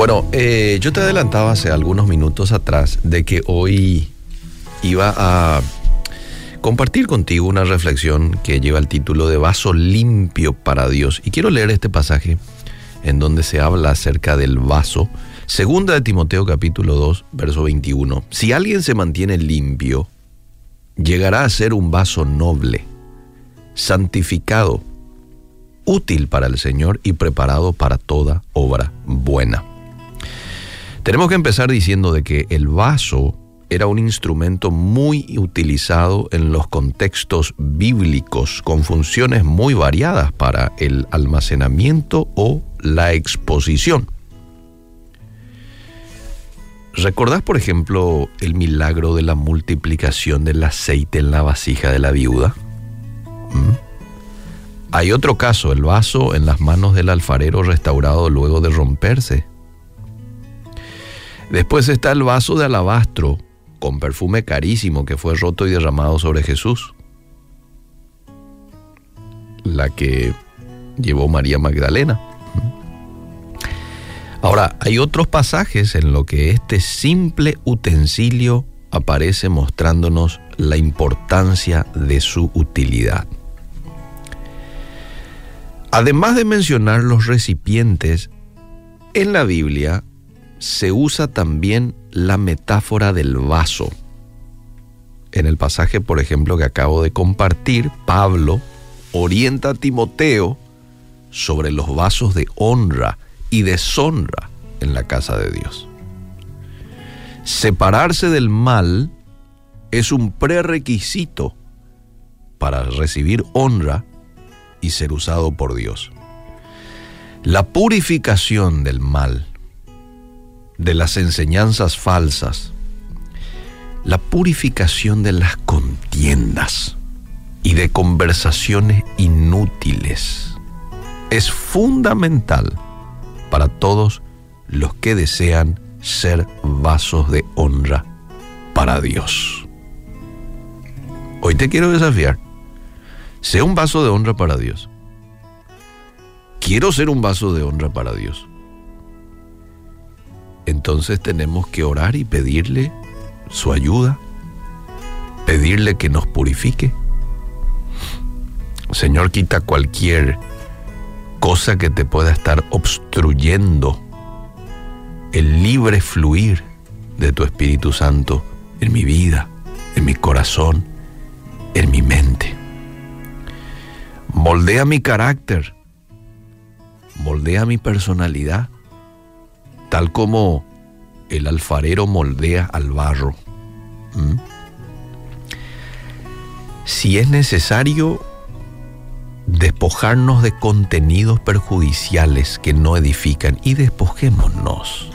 Bueno, eh, yo te adelantaba hace algunos minutos atrás de que hoy iba a compartir contigo una reflexión que lleva el título de Vaso limpio para Dios. Y quiero leer este pasaje en donde se habla acerca del vaso. Segunda de Timoteo capítulo 2, verso 21. Si alguien se mantiene limpio, llegará a ser un vaso noble, santificado, útil para el Señor y preparado para toda obra buena. Tenemos que empezar diciendo de que el vaso era un instrumento muy utilizado en los contextos bíblicos con funciones muy variadas para el almacenamiento o la exposición. ¿Recordás, por ejemplo, el milagro de la multiplicación del aceite en la vasija de la viuda? ¿Mm? Hay otro caso, el vaso en las manos del alfarero restaurado luego de romperse. Después está el vaso de alabastro con perfume carísimo que fue roto y derramado sobre Jesús. La que llevó María Magdalena. Ahora, hay otros pasajes en los que este simple utensilio aparece mostrándonos la importancia de su utilidad. Además de mencionar los recipientes, en la Biblia se usa también la metáfora del vaso. En el pasaje, por ejemplo, que acabo de compartir, Pablo orienta a Timoteo sobre los vasos de honra y deshonra en la casa de Dios. Separarse del mal es un prerequisito para recibir honra y ser usado por Dios. La purificación del mal de las enseñanzas falsas, la purificación de las contiendas y de conversaciones inútiles es fundamental para todos los que desean ser vasos de honra para Dios. Hoy te quiero desafiar. Sea un vaso de honra para Dios. Quiero ser un vaso de honra para Dios entonces tenemos que orar y pedirle su ayuda, pedirle que nos purifique. Señor, quita cualquier cosa que te pueda estar obstruyendo el libre fluir de tu Espíritu Santo en mi vida, en mi corazón, en mi mente. Moldea mi carácter, moldea mi personalidad tal como el alfarero moldea al barro. ¿Mm? Si es necesario despojarnos de contenidos perjudiciales que no edifican y despojémonos.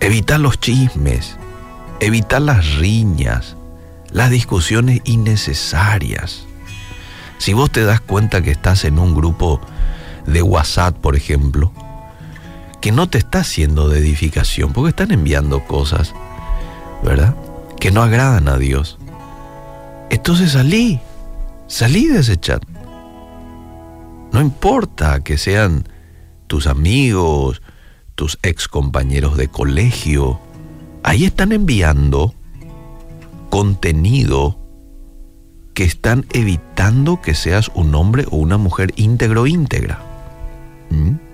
Evitar los chismes, evitar las riñas, las discusiones innecesarias. Si vos te das cuenta que estás en un grupo de WhatsApp, por ejemplo, que no te está haciendo de edificación, porque están enviando cosas, ¿verdad? Que no agradan a Dios. Entonces salí, salí de ese chat. No importa que sean tus amigos, tus ex compañeros de colegio, ahí están enviando contenido que están evitando que seas un hombre o una mujer íntegro íntegra. ¿Mm?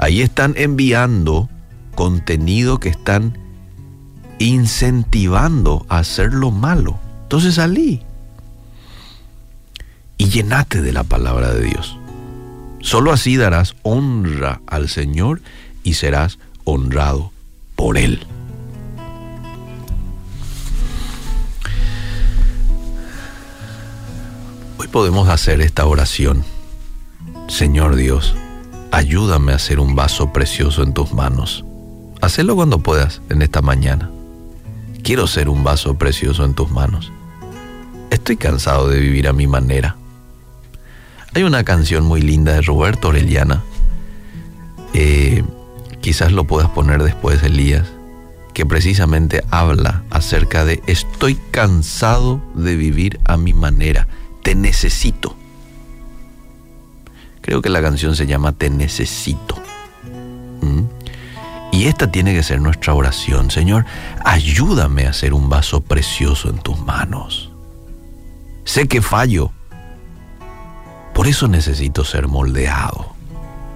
Ahí están enviando contenido que están incentivando a hacer lo malo. Entonces salí y llenate de la palabra de Dios. Solo así darás honra al Señor y serás honrado por Él. Hoy podemos hacer esta oración. Señor Dios, ayúdame a ser un vaso precioso en tus manos. Hacelo cuando puedas en esta mañana. Quiero ser un vaso precioso en tus manos. Estoy cansado de vivir a mi manera. Hay una canción muy linda de Roberto Orellana. Eh, quizás lo puedas poner después, Elías, que precisamente habla acerca de estoy cansado de vivir a mi manera. Te necesito. Creo que la canción se llama Te necesito. Y esta tiene que ser nuestra oración. Señor, ayúdame a ser un vaso precioso en tus manos. Sé que fallo. Por eso necesito ser moldeado.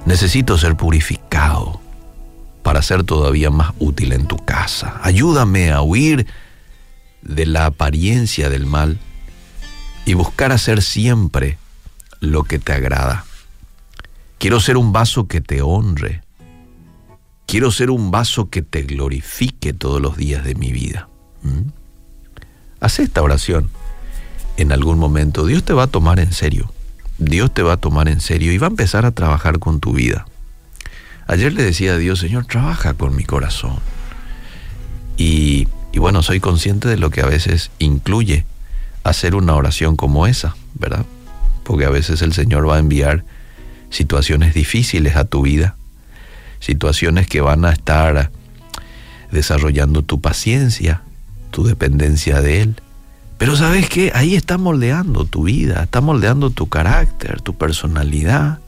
Necesito ser purificado para ser todavía más útil en tu casa. Ayúdame a huir de la apariencia del mal y buscar hacer siempre lo que te agrada. Quiero ser un vaso que te honre. Quiero ser un vaso que te glorifique todos los días de mi vida. ¿Mm? Haz esta oración. En algún momento Dios te va a tomar en serio. Dios te va a tomar en serio y va a empezar a trabajar con tu vida. Ayer le decía a Dios, Señor, trabaja con mi corazón. Y, y bueno, soy consciente de lo que a veces incluye hacer una oración como esa, ¿verdad? Porque a veces el Señor va a enviar situaciones difíciles a tu vida, situaciones que van a estar desarrollando tu paciencia, tu dependencia de Él. Pero sabes qué, ahí está moldeando tu vida, está moldeando tu carácter, tu personalidad,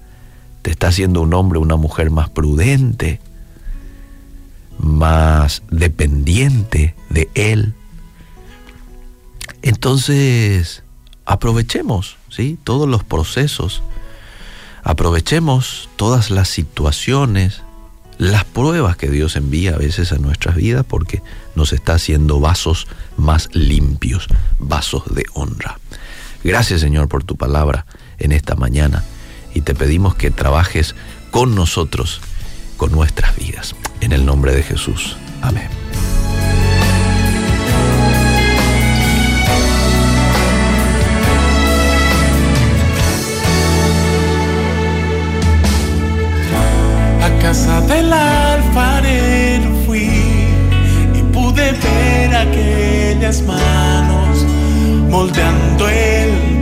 te está haciendo un hombre, una mujer más prudente, más dependiente de Él. Entonces, aprovechemos, ¿sí? Todos los procesos, aprovechemos todas las situaciones, las pruebas que Dios envía a veces a nuestras vidas porque nos está haciendo vasos más limpios, vasos de honra. Gracias Señor por tu palabra en esta mañana y te pedimos que trabajes con nosotros, con nuestras vidas. En el nombre de Jesús. Amén. Casa del alfarero fui y pude ver aquellas manos moldeando el